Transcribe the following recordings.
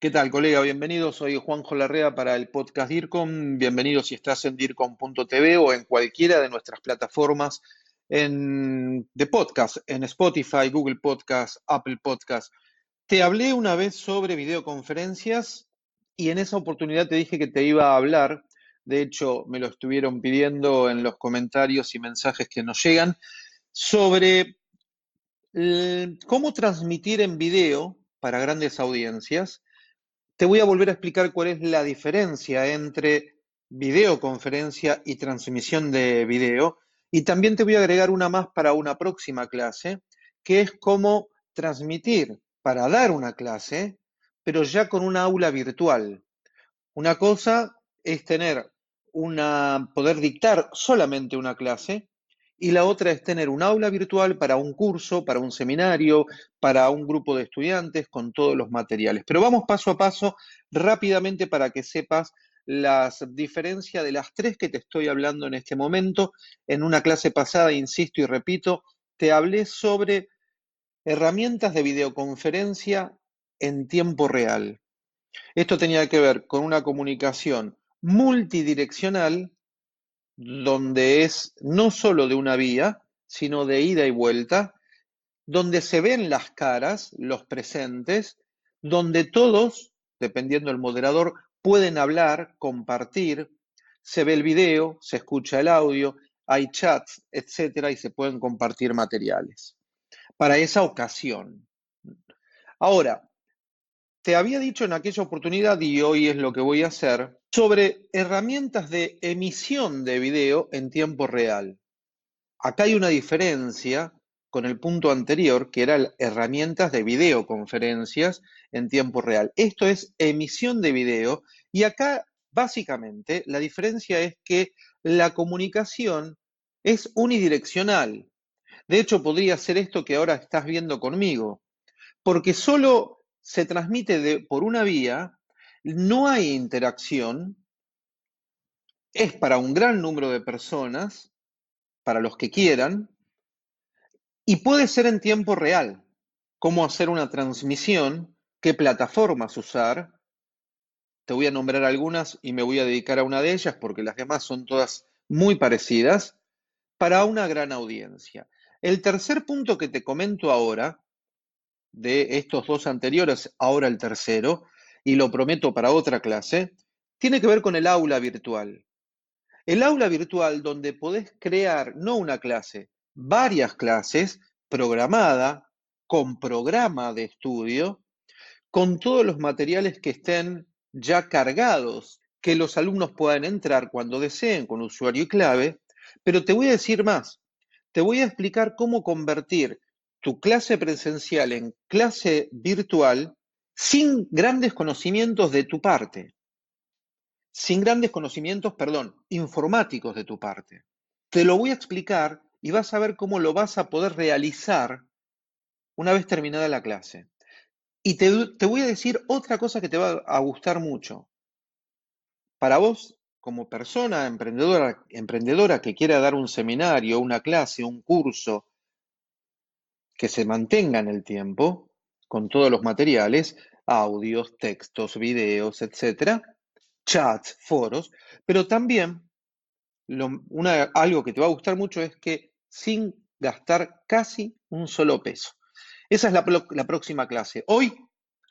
¿Qué tal, colega? Bienvenido. Soy Juanjo Larrea para el podcast DIRCOM. Bienvenido si estás en DIRCOM.tv o en cualquiera de nuestras plataformas de podcast, en Spotify, Google Podcast, Apple Podcast. Te hablé una vez sobre videoconferencias y en esa oportunidad te dije que te iba a hablar. De hecho, me lo estuvieron pidiendo en los comentarios y mensajes que nos llegan sobre cómo transmitir en video para grandes audiencias te voy a volver a explicar cuál es la diferencia entre videoconferencia y transmisión de video. Y también te voy a agregar una más para una próxima clase, que es cómo transmitir para dar una clase, pero ya con una aula virtual. Una cosa es tener una, poder dictar solamente una clase y la otra es tener un aula virtual para un curso, para un seminario, para un grupo de estudiantes con todos los materiales. Pero vamos paso a paso rápidamente para que sepas las diferencias de las tres que te estoy hablando en este momento. En una clase pasada, insisto y repito, te hablé sobre herramientas de videoconferencia en tiempo real. Esto tenía que ver con una comunicación multidireccional donde es no solo de una vía, sino de ida y vuelta, donde se ven las caras, los presentes, donde todos, dependiendo del moderador, pueden hablar, compartir, se ve el video, se escucha el audio, hay chats, etcétera, y se pueden compartir materiales para esa ocasión. Ahora, te había dicho en aquella oportunidad, y hoy es lo que voy a hacer, sobre herramientas de emisión de video en tiempo real. Acá hay una diferencia con el punto anterior, que eran herramientas de videoconferencias en tiempo real. Esto es emisión de video y acá básicamente la diferencia es que la comunicación es unidireccional. De hecho, podría ser esto que ahora estás viendo conmigo, porque solo se transmite por una vía, no hay interacción, es para un gran número de personas, para los que quieran, y puede ser en tiempo real. Cómo hacer una transmisión, qué plataformas usar. Te voy a nombrar algunas y me voy a dedicar a una de ellas porque las demás son todas muy parecidas para una gran audiencia. El tercer punto que te comento ahora de estos dos anteriores, ahora el tercero, y lo prometo para otra clase, tiene que ver con el aula virtual. El aula virtual donde podés crear no una clase, varias clases programada, con programa de estudio, con todos los materiales que estén ya cargados, que los alumnos puedan entrar cuando deseen con usuario y clave, pero te voy a decir más, te voy a explicar cómo convertir tu clase presencial en clase virtual sin grandes conocimientos de tu parte, sin grandes conocimientos, perdón, informáticos de tu parte. Te lo voy a explicar y vas a ver cómo lo vas a poder realizar una vez terminada la clase. Y te, voy a decir otra cosa que te va a gustar mucho. Para vos, como persona emprendedora, emprendedora que quiera dar un seminario, una clase, un curso, que se mantenga en el tiempo, con todos los materiales, audios, textos, videos, etcétera, chats, foros, pero también algo que te va a gustar mucho es que sin gastar casi un solo peso. Esa es la, próxima clase. Hoy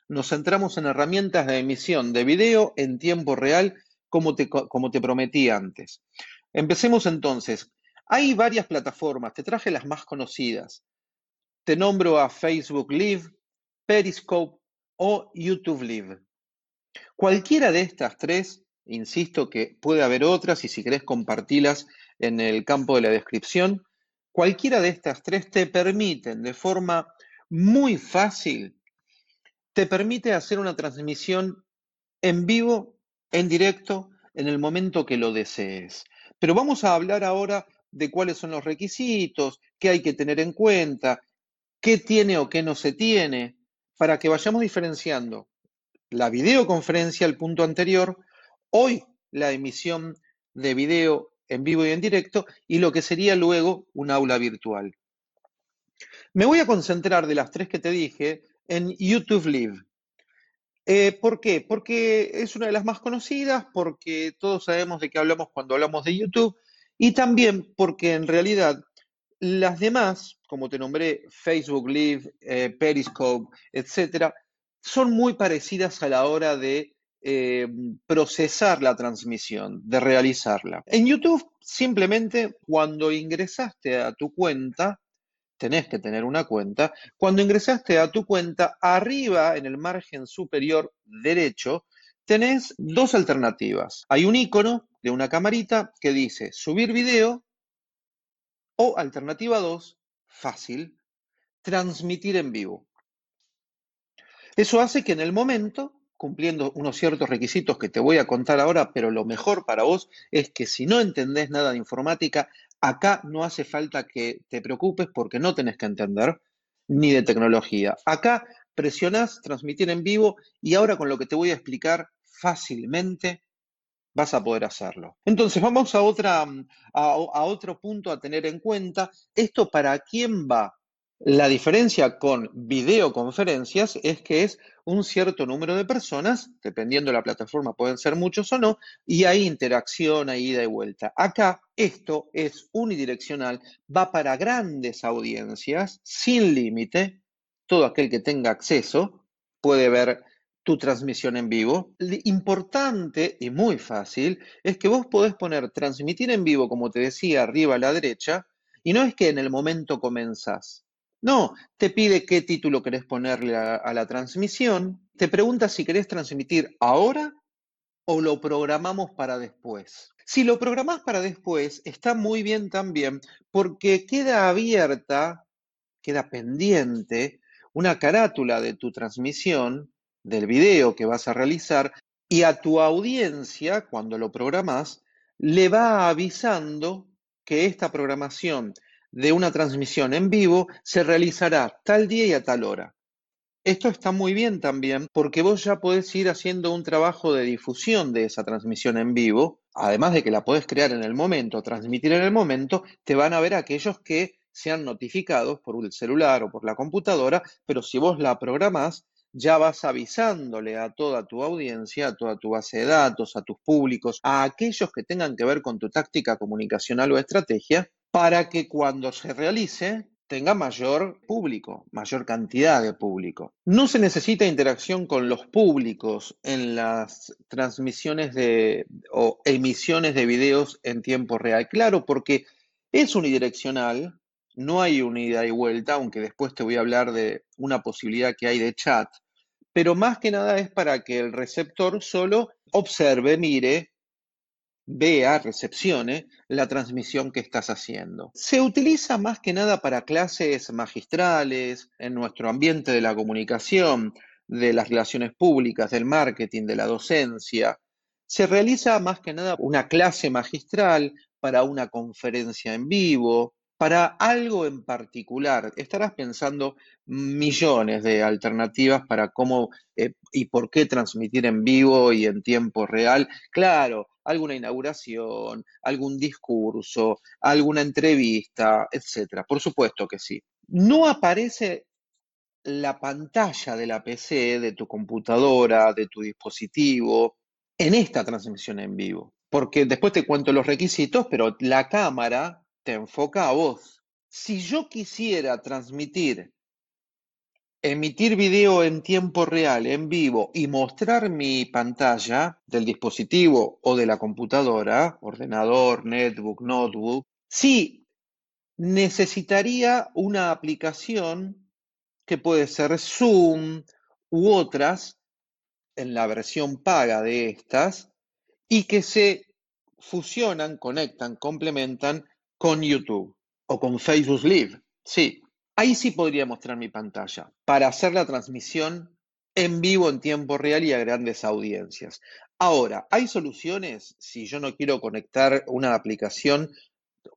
nos centramos en herramientas de emisión de video en tiempo real, como te prometí antes. Empecemos entonces. Hay varias plataformas, te traje las más conocidas. Te nombro a Facebook Live, Periscope o YouTube Live. Cualquiera de estas tres, insisto que puede haber otras y si querés compartirlas en el campo de la descripción, cualquiera de estas tres te permiten de forma muy fácil, te permite hacer una transmisión en vivo, en directo, en el momento que lo desees. Pero vamos a hablar ahora de cuáles son los requisitos, qué hay que tener en cuenta, qué tiene o qué no se tiene, para que vayamos diferenciando la videoconferencia, el punto anterior, hoy la emisión de video en vivo y en directo, y lo que sería luego un aula virtual. Me voy a concentrar de las tres que te dije en YouTube Live. Eh, ¿por qué? Porque es una de las más conocidas, porque todos sabemos de qué hablamos cuando hablamos de YouTube y también porque en realidad las demás, como te nombré, Facebook Live, eh, Periscope, etcétera, son muy parecidas a la hora de eh, procesar la transmisión, de realizarla. En YouTube, simplemente cuando ingresaste a tu cuenta, tenés que tener una cuenta, cuando ingresaste a tu cuenta, arriba en el margen superior derecho, tenés dos alternativas. Hay un icono de una camarita que dice subir video o alternativa 2, fácil, transmitir en vivo. Eso hace que en el momento, cumpliendo unos ciertos requisitos que te voy a contar ahora, pero lo mejor para vos es que si no entendés nada de informática, acá no hace falta que te preocupes porque no tenés que entender ni de tecnología. Acá presionás transmitir en vivo y ahora con lo que te voy a explicar fácilmente vas a poder hacerlo. Entonces, vamos a, otra, a, a otro punto a tener en cuenta. ¿Esto para quién va? La diferencia con videoconferencias es que es un cierto número de personas, dependiendo de la plataforma, pueden ser muchos o no, y hay interacción, hay ida y vuelta. Acá esto es unidireccional, va para grandes audiencias, sin límite. Todo aquel que tenga acceso puede ver tu transmisión en vivo. Lo importante y muy fácil es que vos podés poner transmitir en vivo, como te decía, arriba a la derecha, y no es que en el momento comenzás. No, te pide qué título querés ponerle a, la transmisión, te pregunta si querés transmitir ahora o lo programamos para después. Si lo programás para después, está muy bien también porque queda abierta, queda pendiente una carátula de tu transmisión, del video que vas a realizar, y a tu audiencia, cuando lo programás, le va avisando que esta programación de una transmisión en vivo se realizará tal día y a tal hora. Esto está muy bien también porque vos ya podés ir haciendo un trabajo de difusión de esa transmisión en vivo, además de que la podés crear en el momento, transmitir en el momento, te van a ver aquellos que sean notificados por el celular o por la computadora, pero si vos la programás, ya vas avisándole a toda tu audiencia, a toda tu base de datos, a tus públicos, a aquellos que tengan que ver con tu táctica comunicacional o estrategia, para que cuando se realice tenga mayor público, mayor cantidad de público. No se necesita interacción con los públicos en las transmisiones de o emisiones de videos en tiempo real. Claro, porque es unidireccional, no hay unidad y vuelta, aunque después te voy a hablar de una posibilidad que hay de chat, pero más que nada es para que el receptor solo observe, mire, vea, recepcione la transmisión que estás haciendo. Se utiliza más que nada para clases magistrales, en nuestro ambiente de la comunicación, de las relaciones públicas, del marketing, de la docencia. Se realiza más que nada una clase magistral para una conferencia en vivo, para algo en particular. Estarás pensando millones de alternativas para cómo eh, y por qué transmitir en vivo y en tiempo real. Claro, alguna inauguración, algún discurso, alguna entrevista, etcétera. Por supuesto que sí. No aparece la pantalla de la PC, de tu computadora, de tu dispositivo, en esta transmisión en vivo. Porque después te cuento los requisitos, pero la cámara te enfoca a vos. Si yo quisiera transmitir, emitir video en tiempo real, en vivo, y mostrar mi pantalla del dispositivo o de la computadora, ordenador, netbook, notebook, sí necesitaría una aplicación que puede ser Zoom u otras en la versión paga de estas y que se fusionan, conectan, complementan con YouTube o con Facebook Live. Sí, ahí sí podría mostrar mi pantalla para hacer la transmisión en vivo en tiempo real y a grandes audiencias. Ahora, ¿hay soluciones si yo no quiero conectar una aplicación,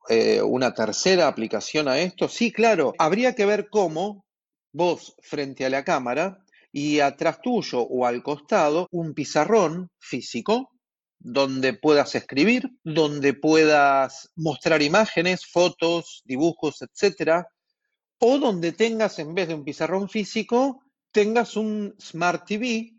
eh, una tercera aplicación a esto? Sí, claro, habría que ver cómo vos frente a la cámara y atrás tuyo o al costado un pizarrón físico donde puedas escribir, donde puedas mostrar imágenes, fotos, dibujos, etcétera, o donde tengas, en vez de un pizarrón físico, tengas un Smart TV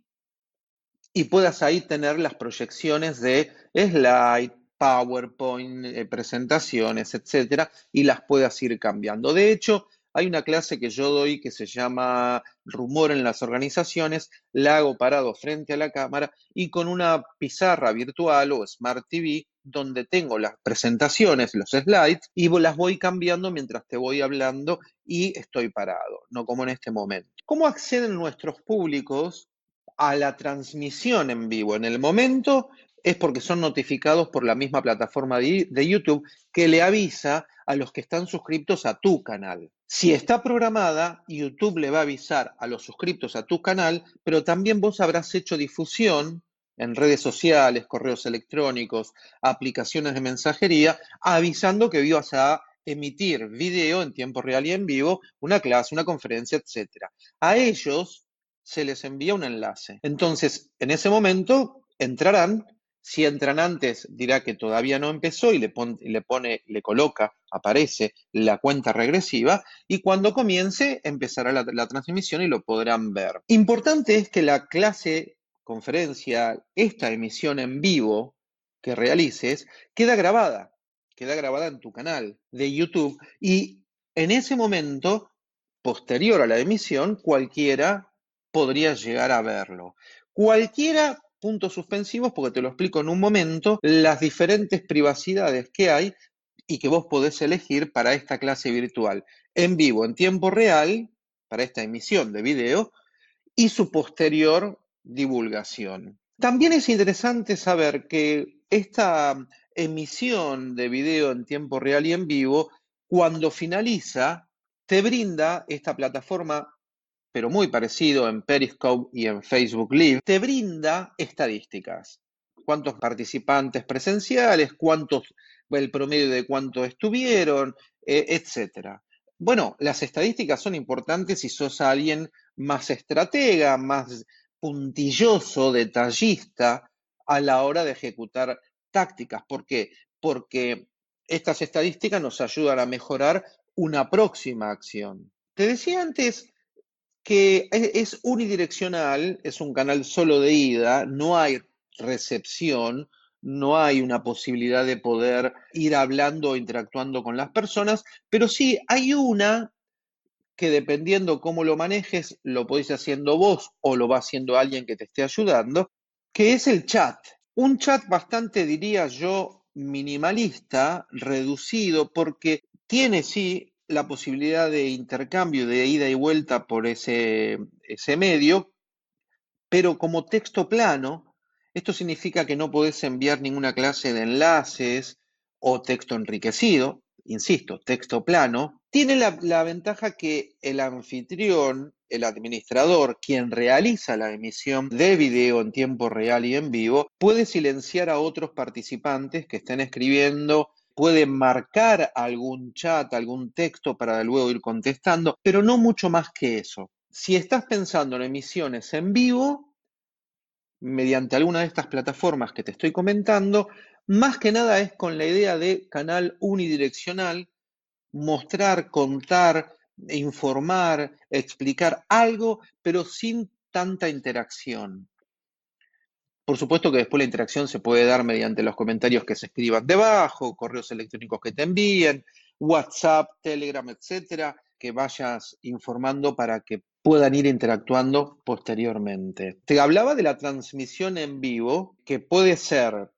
y puedas ahí tener las proyecciones de slide, PowerPoint, eh, presentaciones, etcétera, y las puedas ir cambiando. De hecho, hay una clase que yo doy que se llama Rumor en las organizaciones, la hago parado frente a la cámara y con una pizarra virtual o Smart TV donde tengo las presentaciones, los slides, y las voy cambiando mientras te voy hablando y estoy parado, no como en este momento. ¿Cómo acceden nuestros públicos a la transmisión en vivo? En el momento es porque son notificados por la misma plataforma de, YouTube que le avisa a los que están suscritos a tu canal. Si está programada, YouTube le va a avisar a los suscritos a tu canal, pero también vos habrás hecho difusión en redes sociales, correos electrónicos, aplicaciones de mensajería, avisando que ibas a emitir video en tiempo real y en vivo, una clase, una conferencia, etc. A ellos se les envía un enlace. Entonces, en ese momento entrarán. Si entran antes, dirá que todavía no empezó y le, pone, le coloca, aparece la cuenta regresiva y cuando comience empezará la, la transmisión y lo podrán ver. Importante es que la clase conferencia, esta emisión en vivo que realices, queda grabada, queda grabada en tu canal de YouTube y en ese momento, posterior a la emisión, cualquiera podría llegar a verlo. Cualquiera, puntos suspensivos, porque te lo explico en un momento, las diferentes privacidades que hay y que vos podés elegir para esta clase virtual en vivo, en tiempo real, para esta emisión de video, y su posterior divulgación. También es interesante saber que esta emisión de video en tiempo real y en vivo, cuando finaliza, te brinda esta plataforma, pero muy parecido en Periscope y en Facebook Live, te brinda estadísticas. Cuántos participantes presenciales, cuántos, el promedio de cuántos estuvieron, eh, etcétera. Bueno, las estadísticas son importantes si sos alguien más estratega, más puntilloso, detallista a la hora de ejecutar tácticas. ¿Por qué? Porque estas estadísticas nos ayudan a mejorar una próxima acción. Te decía antes que es unidireccional, es un canal solo de ida, no hay recepción, no hay una posibilidad de poder ir hablando o interactuando con las personas, pero sí hay una que dependiendo cómo lo manejes, lo podéis haciendo vos o lo va haciendo alguien que te esté ayudando, que es el chat. Un chat bastante, diría yo, minimalista, reducido, porque tiene sí la posibilidad de intercambio, de ida y vuelta por ese, ese medio, pero como texto plano, esto significa que no podés enviar ninguna clase de enlaces o texto enriquecido, insisto, texto plano, tiene la, ventaja que el anfitrión, el administrador, quien realiza la emisión de video en tiempo real y en vivo, puede silenciar a otros participantes que estén escribiendo, puede marcar algún chat, algún texto para luego ir contestando, pero no mucho más que eso. Si estás pensando en emisiones en vivo, mediante alguna de estas plataformas que te estoy comentando, más que nada es con la idea de canal unidireccional, mostrar, contar, informar, explicar algo, pero sin tanta interacción. Por supuesto que después la interacción se puede dar mediante los comentarios que se escriban debajo, correos electrónicos que te envíen, WhatsApp, Telegram, etcétera, que vayas informando para que puedan ir interactuando posteriormente. Te hablaba de la transmisión en vivo, que puede ser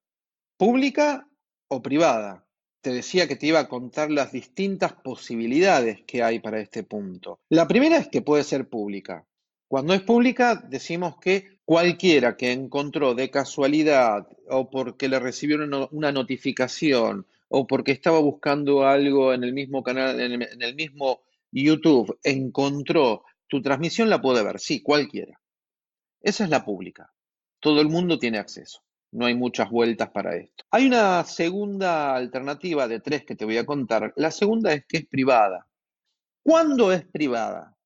pública o privada. Te decía que te iba a contar las distintas posibilidades que hay para este punto. La primera es que puede ser pública. Cuando es pública, decimos que cualquiera que encontró de casualidad o porque le recibieron una notificación o porque estaba buscando algo en el mismo canal, en el mismo YouTube, encontró tu transmisión, la puede ver. Sí, cualquiera. Esa es la pública. Todo el mundo tiene acceso. No hay muchas vueltas para esto. Hay una segunda alternativa de tres que te voy a contar. La segunda es que es privada. ¿Cuándo es privada?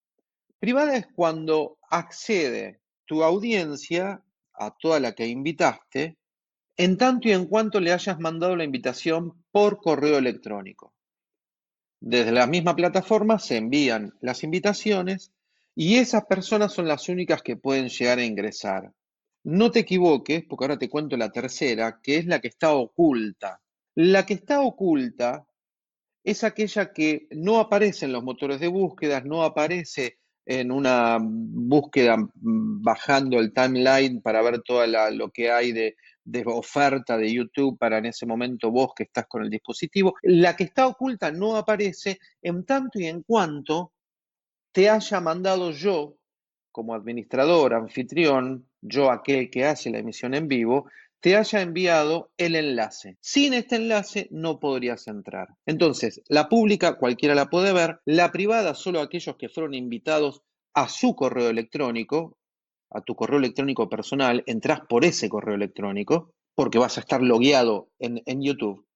Privada es cuando accede tu audiencia a toda la que invitaste, en tanto y en cuanto le hayas mandado la invitación por correo electrónico. Desde la misma plataforma se envían las invitaciones y esas personas son las únicas que pueden llegar a ingresar. no te equivoques, porque ahora te cuento la tercera, que es la que está oculta. La que está oculta es aquella que no aparece en los motores de búsqueda, no aparece en una búsqueda mm, bajando el timeline para ver todo lo que hay de, de, oferta de YouTube para en ese momento vos que estás con el dispositivo. La que está oculta no aparece en tanto y en cuanto te haya mandado yo, como administrador, anfitrión, yo aquel que hace la emisión en vivo, te haya enviado el enlace. Sin este enlace no podrías entrar. Entonces, la pública cualquiera la puede ver, la privada solo aquellos que fueron invitados a su correo electrónico, a tu correo electrónico personal, entras por ese correo electrónico, porque vas a estar logueado en, en YouTube.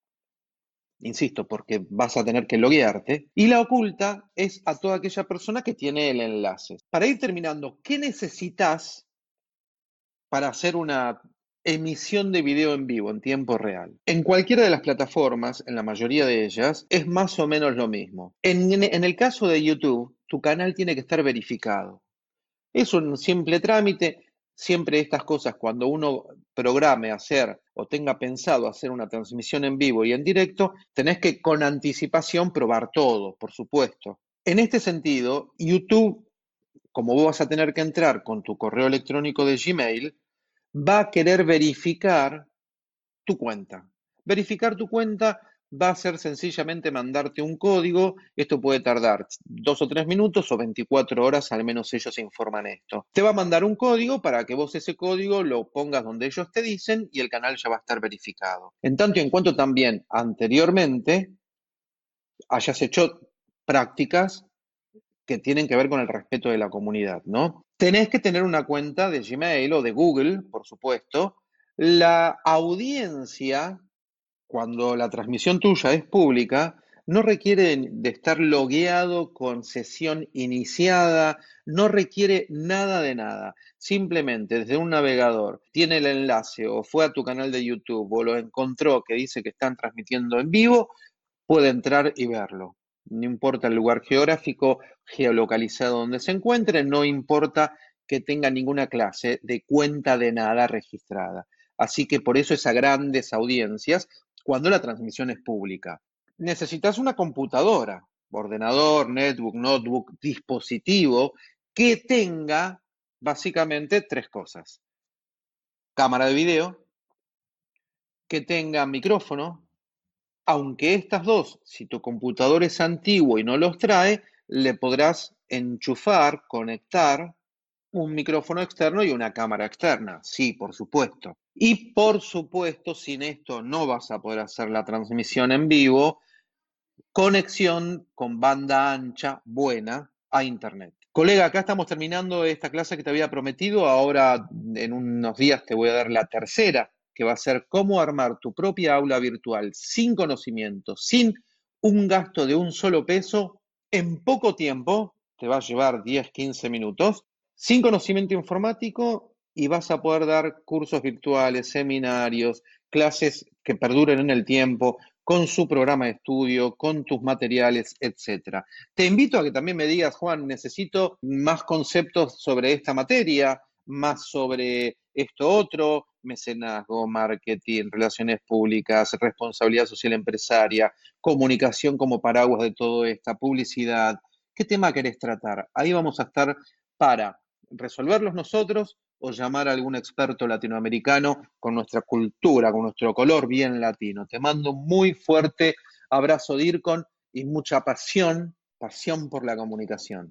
Insisto, porque vas a tener que loguearte. Y la oculta es a toda aquella persona que tiene el enlace. Para ir terminando, ¿qué necesitas para hacer una emisión de video en vivo en tiempo real. En cualquiera de las plataformas, en la mayoría de ellas, es más o menos lo mismo. En, el caso de YouTube, tu canal tiene que estar verificado. Es un simple trámite. Siempre estas cosas, cuando uno programe hacer o tenga pensado hacer una transmisión en vivo y en directo, tenés que con anticipación probar todo, por supuesto. En este sentido, YouTube, como vos vas a tener que entrar con tu correo electrónico de Gmail, va a querer verificar tu cuenta. Verificar tu cuenta va a ser sencillamente mandarte un código. Esto puede tardar dos o tres minutos o 24 horas, al menos ellos informan esto. Te va a mandar un código para que vos ese código lo pongas donde ellos te dicen y el canal ya va a estar verificado. En tanto y en cuanto también anteriormente hayas hecho prácticas que tienen que ver con el respeto de la comunidad, ¿no? Tenés que tener una cuenta de Gmail o de Google, por supuesto. La audiencia, cuando la transmisión tuya es pública, no requiere de estar logueado con sesión iniciada, no requiere nada de nada. Simplemente desde un navegador tiene el enlace o fue a tu canal de YouTube o lo encontró que dice que están transmitiendo en vivo, puede entrar y verlo no importa el lugar geográfico, geolocalizado donde se encuentre, no importa que tenga ninguna clase de cuenta de nada registrada. Así que por eso es a grandes audiencias cuando la transmisión es pública. Necesitas una computadora, ordenador, netbook, notebook, dispositivo que tenga básicamente tres cosas. Cámara de video, que tenga micrófono, aunque estas dos, si tu computador es antiguo y no los trae, le podrás enchufar, conectar un micrófono externo y una cámara externa. Sí, por supuesto. Y por supuesto, sin esto no vas a poder hacer la transmisión en vivo. Conexión con banda ancha buena a Internet. Colega, acá estamos terminando esta clase que te había prometido. Ahora en unos días te voy a dar la tercera que va a ser cómo armar tu propia aula virtual sin conocimiento, sin un gasto de un solo peso, en poco tiempo, te va a llevar 10, 15 minutos, sin conocimiento informático y vas a poder dar cursos virtuales, seminarios, clases que perduren en el tiempo, con su programa de estudio, con tus materiales, etc. Te invito a que también me digas, Juan, necesito más conceptos sobre esta materia, más sobre esto otro, mecenazgo, marketing, relaciones públicas, responsabilidad social empresaria, comunicación como paraguas de todo esta, publicidad. ¿Qué tema querés tratar? Ahí vamos a estar para resolverlos nosotros o llamar a algún experto latinoamericano con nuestra cultura, con nuestro color bien latino. Te mando un muy fuerte abrazo, DIRCON, y mucha pasión, pasión por la comunicación.